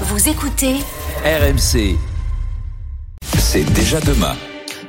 Vous écoutez RMC. C'est déjà demain.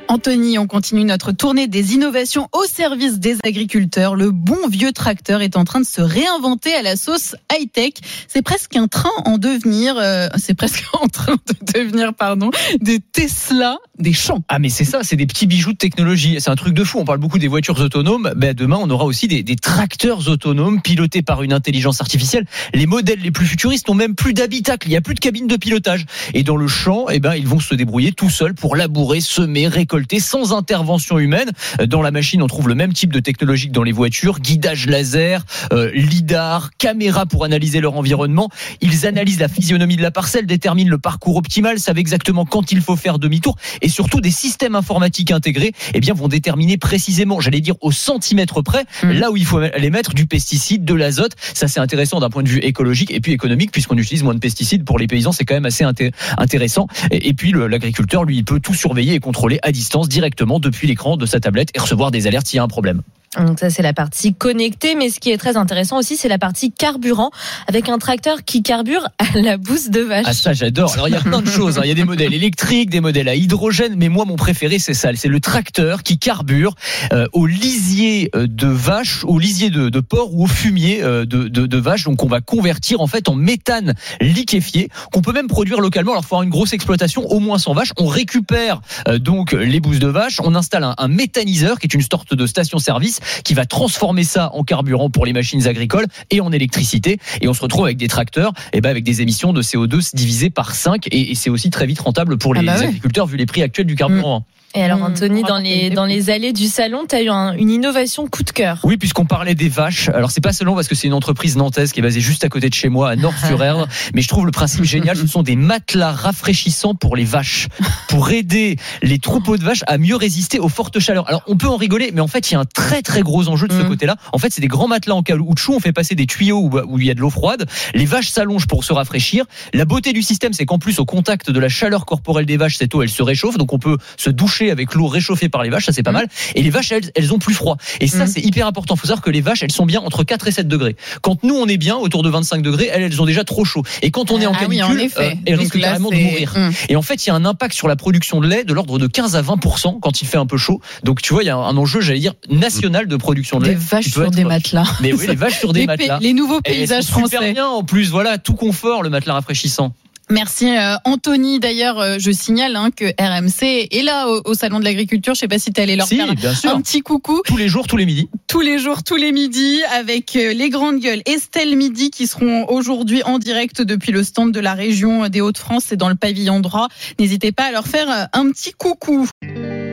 Anthony, on continue notre tournée des innovations au service des agriculteurs. Le bon vieux tracteur est en train de se réinventer à la sauce high-tech. C'est presque un train en devenir, euh, c'est presque en train de devenir, pardon, des Tesla des champs. Ah mais c'est ça, c'est des petits bijoux de technologie. C'est un truc de fou. On parle beaucoup des voitures autonomes. Ben, demain, on aura aussi des, tracteurs autonomes pilotés par une intelligence artificielle. Les modèles les plus futuristes n'ont même plus d'habitacle. Il n'y a plus de cabine de pilotage. Et dans le champ, eh ben, ils vont se débrouiller tout seuls pour labourer, semer, récolter sans intervention humaine. Dans la machine, on trouve le même type de technologie que dans les voitures guidage laser, euh, lidar, caméra pour analyser leur environnement. Ils analysent la physionomie de la parcelle, déterminent le parcours optimal, savent exactement quand il faut faire demi-tour et surtout des systèmes informatiques intégrés eh bien, vont déterminer précisément, j'allais dire au centimètre près, Mmh. là où il faut aller mettre du pesticide, de l'azote. Ça, c'est intéressant d'un point de vue écologique et puis économique, puisqu'on utilise moins de pesticides pour les paysans. C'est quand même assez inté- intéressant. Et, puis, l'agriculteur, lui, il peut tout surveiller et contrôler à distance directement depuis l'écran de sa tablette et recevoir des alertes s'il y a un problème. Donc ça c'est la partie connectée, mais ce qui est très intéressant aussi c'est la partie carburant avec un tracteur qui carbure à la bouse de vache. Ah ça j'adore. Alors il y a plein de choses. hein. Il y a des modèles électriques, des modèles à hydrogène, mais moi mon préféré c'est ça. C'est le tracteur qui carbure euh, au lisier euh, de vache, au lisier de, de porc ou au fumier euh, de, de, de vache. Donc on va convertir en fait en méthane liquéfié qu'on peut même produire localement. Alors il faut avoir une grosse exploitation, au moins 100 vaches. On récupère euh, donc les bouses de vache. On installe un, un méthaniseur qui est une sorte de station-service qui va transformer ça en carburant pour les machines agricoles et en électricité. Et on se retrouve avec des tracteurs, et ben avec des émissions de CO2 divisées par 5 et, et c'est aussi très vite rentable pour les Ah bah ouais. agriculteurs vu les prix actuels du carburant. Et alors Mmh, Anthony, on dans les dans les allées du salon, tu as eu un- une innovation coup de cœur. Oui, puisqu'on parlait des vaches. Alors c'est pas seulement parce que c'est une entreprise nantaise qui est basée juste à côté de chez moi, à Nord-sur-Erdre, mais je trouve le principe génial. Ce sont des matelas rafraîchissants pour les vaches, pour aider les troupeaux de vaches à mieux résister aux fortes chaleurs. Alors on peut en rigoler, mais en fait il y a un très très gros enjeu de ce Mhm. côté-là. En fait, c'est des grands matelas en caoutchouc. On fait passer des tuyaux où, où il y a de l'eau froide. Les vaches s'allongent pour se rafraîchir. La beauté du système, c'est qu'en plus au contact de la chaleur corporelle des vaches, cette eau elle se réchauffe, donc on peut se doucher avec l'eau réchauffée par les vaches. Ça c'est pas mal. Et les vaches elles, elles ont plus froid. Et ça Mhm. c'est hyper important. Faut savoir que les vaches elles sont bien entre 4 et 7 degrés. Quand nous on est bien autour de 25 degrés, elles elles ont déjà trop chaud. Et quand on est en Ah oui, canicule, en euh, elles risquent là, carrément de mourir. Hum. Et en fait, il y a un impact sur la production de lait de l'ordre de 15 à 20% quand il fait un peu chaud. Donc tu vois, il y a un enjeu, j'allais dire, national de production de lait. vaches qui peut sur être- des matelas. Mais oui, les vaches sur des Les, matelas. les nouveaux paysages super français. bien en plus, voilà, tout confort, le matelas rafraîchissant. Merci euh, Anthony. D'ailleurs, euh, je signale hein, que RMC est là au, au salon de l'agriculture. Je sais pas si tu allé leur Si, faire un petit coucou Tous les jours, tous les midis. tous les jours, tous les midis, avec euh, les grandes gueules Estelle Midi qui seront aujourd'hui en direct depuis le stand de la région des Hauts-de-France. C'est dans le pavillon droit. N'hésitez pas à leur faire euh, un petit coucou.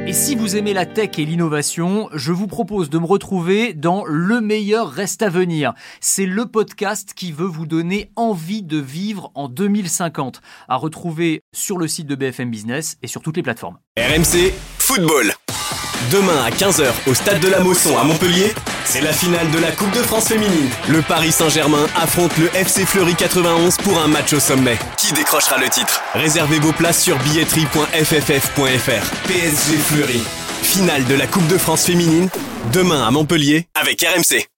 Et si vous aimez la tech et l'innovation, je vous propose de me retrouver dans Le meilleur reste à venir. C'est le podcast qui veut vous donner envie de vivre en 2050. À retrouver sur le site de BFM Business et sur toutes les plateformes. RMC Football. Demain à 15h au stade de la Mosson à Montpellier, c'est la finale de la Coupe de France féminine. Le Paris Saint-Germain affronte le FC Fleury 91 pour un match au sommet. Qui décrochera le titre? Réservez vos places sur billetterie.fff.fr. PSG Fleury. Finale de la Coupe de France féminine, demain à Montpellier avec RMC.